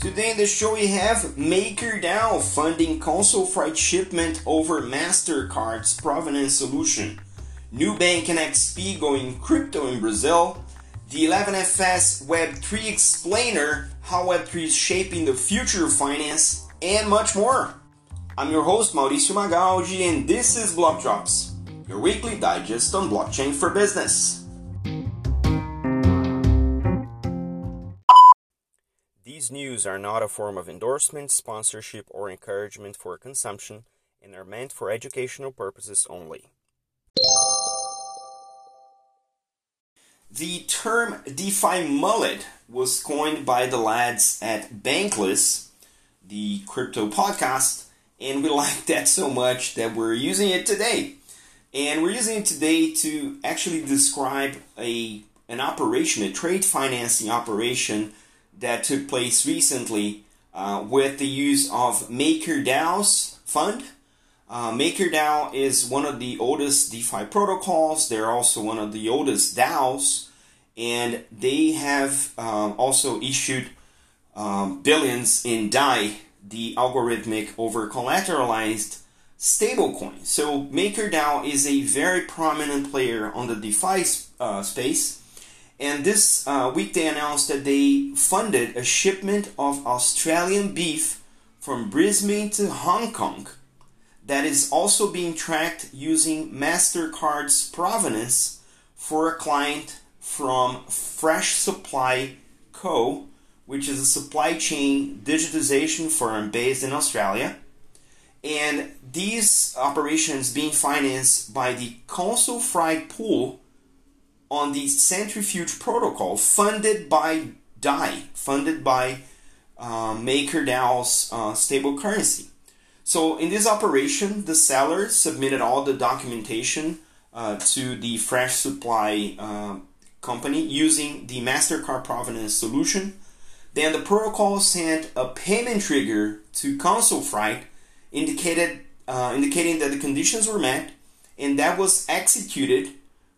Today in the show we have MakerDAO funding ConsolFreight shipment over MasterCard's provenance solution. Nubank and XP going crypto in Brazil. The 11FS Web3 explainer, how Web3 is shaping the future of finance, and much more. I'm your host Mauricio Magaldi and this is Block Drops, your weekly digest on blockchain for business. These news are not a form of endorsement, sponsorship, or encouragement for consumption and are meant for educational purposes only. The term DeFi mullet was coined by the lads at Bankless, the crypto podcast, and we like that so much that we're using it today. And we're using it today to actually describe a an operation, a trade financing operation that took place recently uh, with the use of MakerDAO's fund. Uh, MakerDAO is one of the oldest DeFi protocols. They're also one of the oldest DAOs, and they have um, also issued um, billions in DAI, the algorithmic over collateralized stablecoin. So MakerDAO is a very prominent player on the DeFi uh, space and this uh, week they announced that they funded a shipment of Australian beef from Brisbane to Hong Kong that is also being tracked using MasterCard's provenance for a client from Fresh Supply Co., which is a supply chain digitization firm based in Australia. And these operations being financed by the ConsolFreight Pool on the centrifuge protocol funded by DAI, funded by uh, MakerDAO's uh, stable currency. So in this operation, the seller submitted all the documentation uh, to the fresh supply uh, company using the MasterCard provenance solution. Then the protocol sent a payment trigger to ConsolFreight indicated, uh, indicating that the conditions were met and that was executed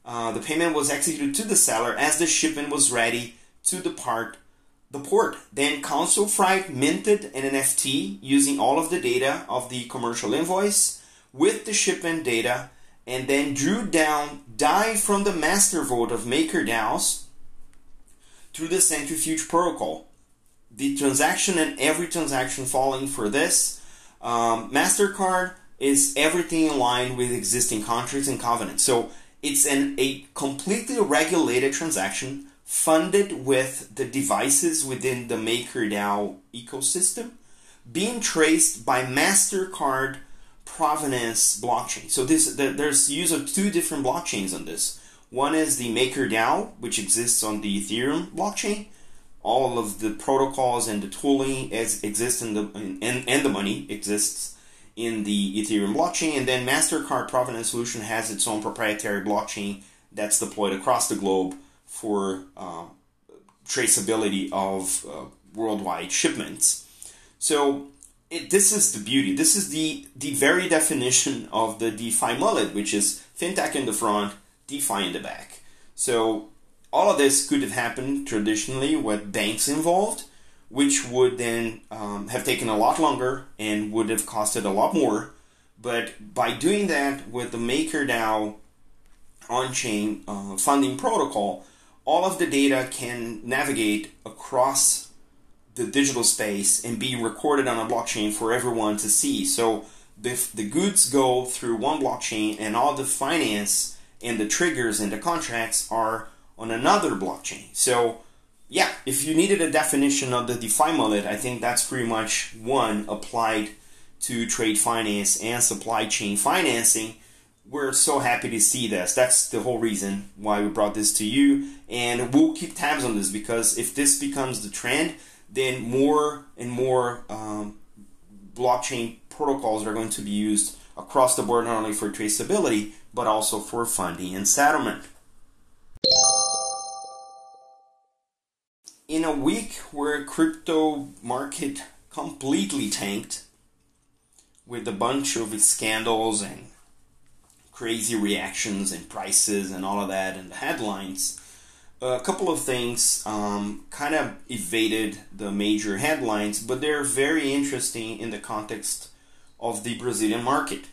uh, the payment was executed to the seller as the shipment was ready to depart the port. Then ConsolFreight minted an NFT using all of the data of the commercial invoice with the shipment data and then drew down DAI from the master vote of MakerDAOs through the centrifuge protocol. The transaction and every transaction falling for this um, MasterCard is everything in line with existing contracts and covenants. So it's an, a completely regulated transaction funded with the devices within the MakerDAO ecosystem being traced by MasterCard provenance blockchain. So this the, there's use of two different blockchains on this. One is the MakerDAO, which exists on the Ethereum blockchain. All of the protocols and the tooling as exist in the and, and the money exists in the Ethereum blockchain, and then MasterCard Provenance Solution has its own proprietary blockchain that's deployed across the globe for uh, traceability of uh, worldwide shipments. So it, this is the beauty. This is the the very definition of the DeFi mullet, which is fintech in the front, DeFi in the back. So all of this could have happened traditionally with banks involved which would then um, have taken a lot longer and would have costed a lot more. But by doing that with the MakerDAO on-chain uh, funding protocol, all of the data can navigate across the digital space and be recorded on a blockchain for everyone to see. So the, the goods go through one blockchain and all the finance and the triggers and the contracts are on another blockchain. So yeah, if you needed a definition of the DeFi mullet, I think that's pretty much one applied to trade finance and supply chain financing. We're so happy to see this. That's the whole reason why we brought this to you. And we'll keep tabs on this because if this becomes the trend, then more and more um, blockchain protocols are going to be used across the board, not only for traceability, but also for funding and settlement. In a week where crypto market completely tanked with a bunch of scandals and crazy reactions and prices and all of that and the headlines a couple of things um, kind of evaded the major headlines, but they're very interesting in the context of the Brazilian market.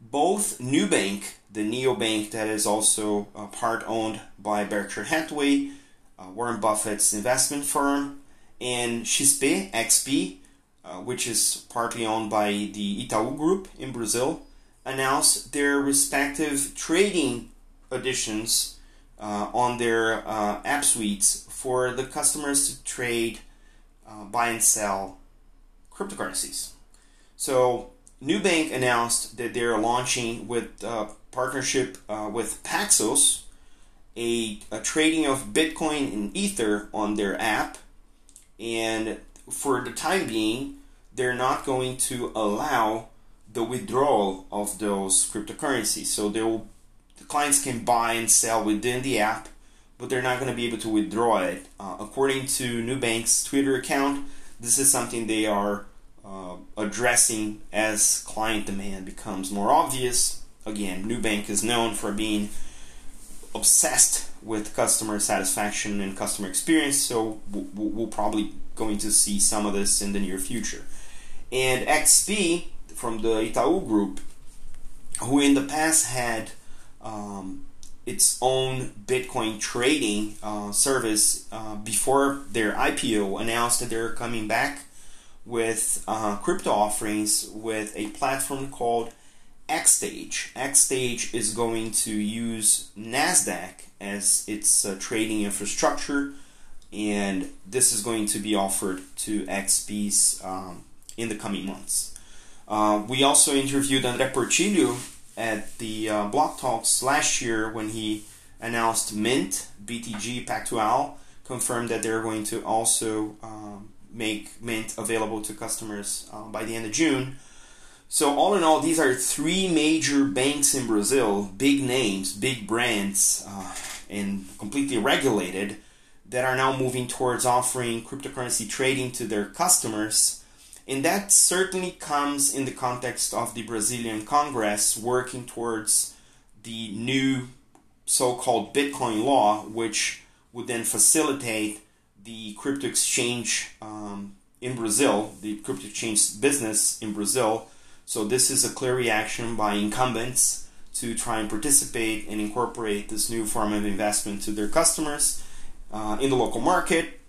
Both Nubank, the neobank that is also a part owned by Berkshire Hathaway, uh, Warren Buffett's investment firm, and XP, XP, uh, which is partly owned by the Itaú Group in Brazil, announced their respective trading additions uh, on their uh, app suites for the customers to trade, uh, buy and sell cryptocurrencies. So Nubank announced that they're launching with uh, partnership with Paxos a, a trading of Bitcoin and Ether on their app, and for the time being, they're not going to allow the withdrawal of those cryptocurrencies. So they will clients can buy and sell within the app, but they're not going to be able to withdraw it. Uh, according to Nubank's Twitter account, this is something they are uh, addressing as client demand becomes more obvious. Again, Nubank is known for being obsessed with customer satisfaction and customer experience, so we'll probably going to see some of this in the near future. And XP from the Itaú Group, who in the past had um, its own Bitcoin trading uh, service uh, before their IPO announced that they're coming back with uh, crypto offerings with a platform called Xtage. Xtage is going to use NASDAQ as its uh, trading infrastructure, and this is going to be offered to XPs um, in the coming months. Uh, we also interviewed André Portilho at the uh, Block Talks last year when he announced Mynt, BTG Pactual, confirmed that they're going to also um, make Mynt available to customers uh, by the end of June. So, all in all, these are three major banks in Brazil, big names, big brands, uh, and completely regulated, that are now moving towards offering cryptocurrency trading to their customers and that certainly comes in the context of the Brazilian Congress working towards the new so called Bitcoin law, which would then facilitate the crypto exchange um, in Brazil, the crypto exchange business in Brazil. So, this is a clear reaction by incumbents to try and participate and incorporate this new form of investment to their customers uh, in the local market.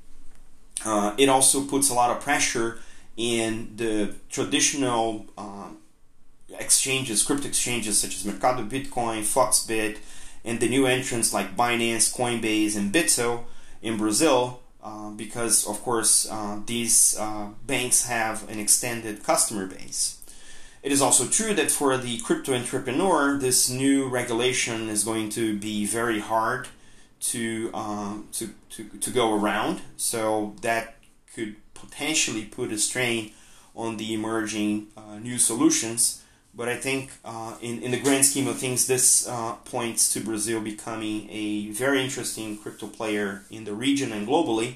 Uh, it also puts a lot of pressure in the traditional um, exchanges, crypto exchanges such as Mercado Bitcoin, Foxbit, and the new entrants like Binance, Coinbase, and Bitso in Brazil, uh, because of course uh, these uh, banks have an extended customer base. It is also true that for the crypto entrepreneur, this new regulation is going to be very hard to um, to, to to go around. So that could potentially put a strain on the emerging uh, new solutions. But I think, uh, in, in the grand scheme of things, this uh, points to Brazil becoming a very interesting crypto player in the region and globally,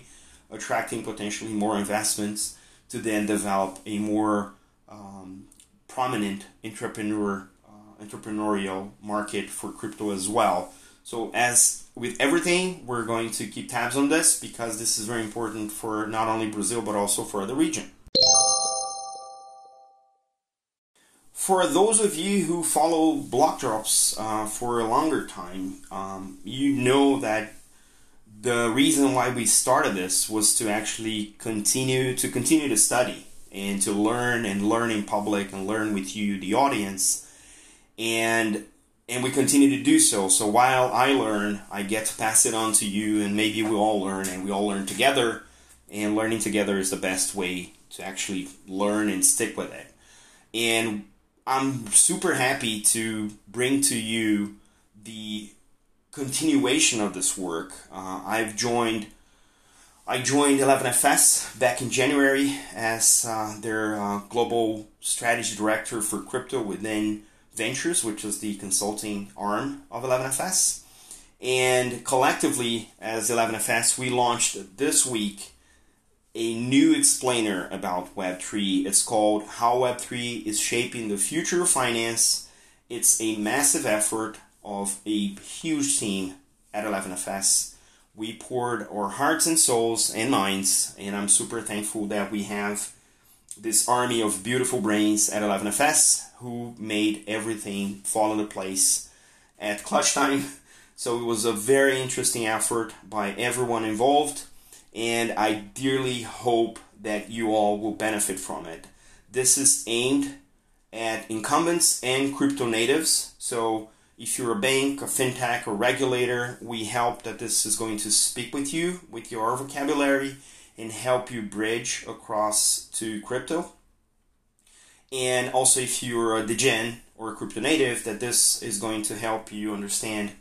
attracting potentially more investments to then develop a more um, prominent entrepreneur uh, entrepreneurial market for crypto as well. So as with everything, we're going to keep tabs on this because this is very important for not only Brazil but also for the region. For those of you who follow block drops uh, for a longer time, um, you know that the reason why we started this was to actually continue to continue to study and to learn and learn in public and learn with you, the audience. And and we continue to do so. So while I learn, I get to pass it on to you, and maybe we all learn, and we all learn together. And learning together is the best way to actually learn and stick with it. And I'm super happy to bring to you the continuation of this work. Uh, I've joined. I joined 11FS back in January as uh, their uh, global strategy director for crypto within Ventures, which is the consulting arm of 11FS. And collectively, as 11FS, we launched this week a new explainer about Web3. It's called How Web3 is Shaping the Future of Finance. It's a massive effort of a huge team at 11FS we poured our hearts and souls and minds, and I'm super thankful that we have this army of beautiful brains at 11FS who made everything fall into place at clutch time. So it was a very interesting effort by everyone involved, and I dearly hope that you all will benefit from it. This is aimed at incumbents and crypto natives. So if you're a bank, a fintech, or regulator, we hope that this is going to speak with you, with your vocabulary, and help you bridge across to crypto. And also, if you're a degen or a crypto native, that this is going to help you understand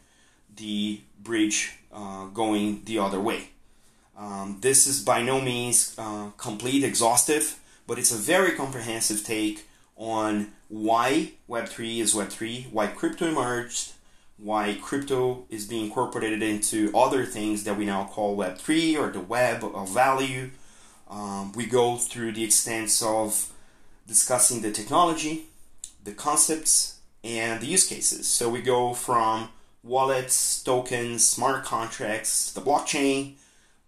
the bridge uh, going the other way. Um, this is by no means uh, complete, exhaustive, but it's a very comprehensive take on why Web3 is Web3, why crypto emerged, why crypto is being incorporated into other things that we now call Web3 or the web of value. Um, we go through the extents of discussing the technology, the concepts, and the use cases. So we go from wallets, tokens, smart contracts, the blockchain.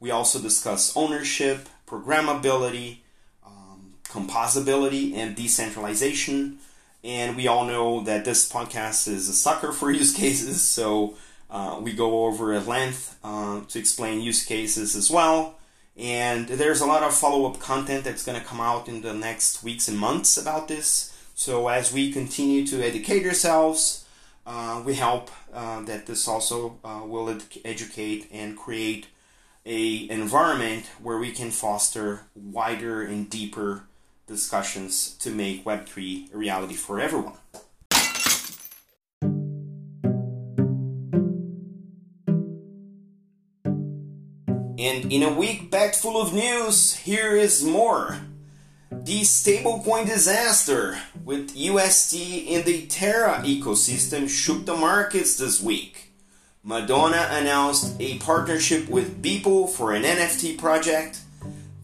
We also discuss ownership, programmability, um, composability, and decentralization. And we all know that this podcast is a sucker for use cases, so uh, we go over at length uh, to explain use cases as well. And there's a lot of follow up content that's going to come out in the next weeks and months about this. So as we continue to educate ourselves, uh, we hope uh, that this also uh, will ed- educate and create a environment where we can foster wider and deeper discussions to make Web3 a reality for everyone. And in a week packed full of news, here is more. The stablecoin disaster with UST in the Terra ecosystem shook the markets this week. Madonna announced a partnership with Beeple for an NFT project.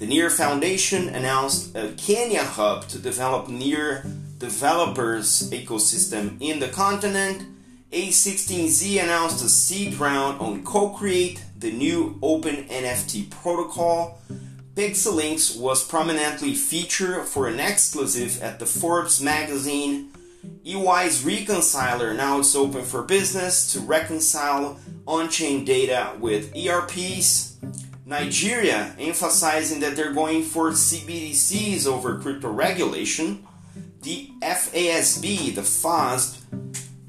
The Near Foundation announced a Kenya hub to develop Near developers ecosystem in the continent. A16Z announced a seed round on CoCreate, the new open NFT protocol. Pixelynx was prominently featured for an exclusive at the Forbes magazine. EY's Reconciler now is open for business to reconcile on-chain data with ERPs. Nigeria emphasizing that they're going for CBDCs over crypto regulation. The FASB, the FASB,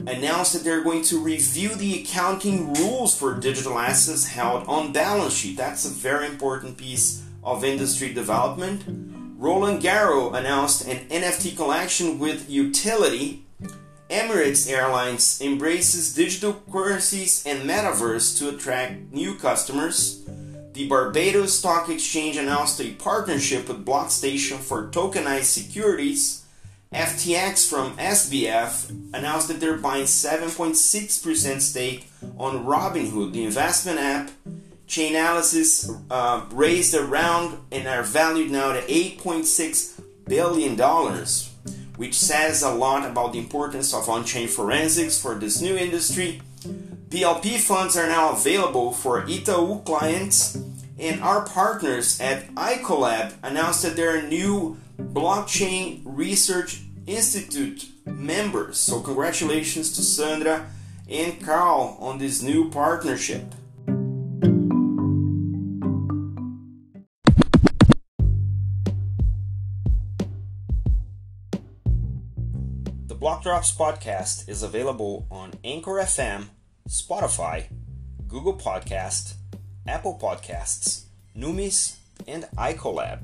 announced that they're going to review the accounting rules for digital assets held on balance sheet. That's a very important piece of industry development. Roland Garros announced an NFT collection with utility. Emirates Airlines embraces digital currencies and metaverse to attract new customers. The Barbados Stock Exchange announced a partnership with Blockstation for tokenized securities. FTX from SBF announced that they're buying 7.6% stake on Robinhood, the investment app. Chainalysis uh, raised a round and are valued now at 8.6 billion dollars, which says a lot about the importance of on-chain forensics for this new industry. BLP funds are now available for Itaú clients, and our partners at Icolab announced that they're new blockchain research institute members. So congratulations to Sandra and Carl on this new partnership. The Block Drops podcast is available on Anchor FM, Spotify, Google Podcast, Apple Podcasts, Numis, and iColab.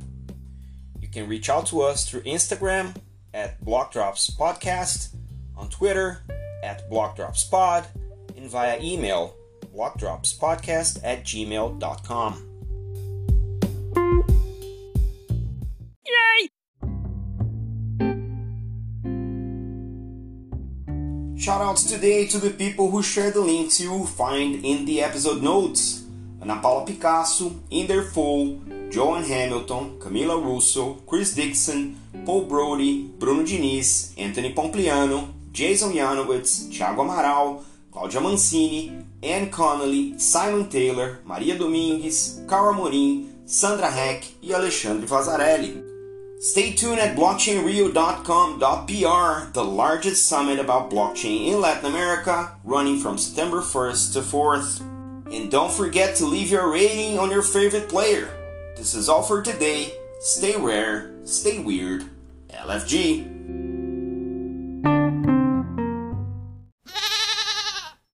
You can reach out to us through Instagram at Block Drops Podcast, on Twitter at Block Drops Pod, and via email blockdropspodcast at gmail.com. Yay! Shoutouts today to the people who share the links you will find in the episode notes. Ana Paula Picasso, Inder Full, Joan Hamilton, Camila Russo, Chris Dixon, Paul Brody, Bruno Diniz, Anthony Pompliano, Jason Janowitz, Thiago Amaral, Cláudia Mancini, Anne Connolly, Simon Taylor, Maria Domingues, Carl Amorim, Sandra Heck e Alexandre Vazarelli. Stay tuned at blockchainrio.com.br, the largest summit about blockchain in Latin America, running from September 1st to 4th. And don't forget to leave your rating on your favorite player. This is all for today. Stay rare, stay weird. LFG.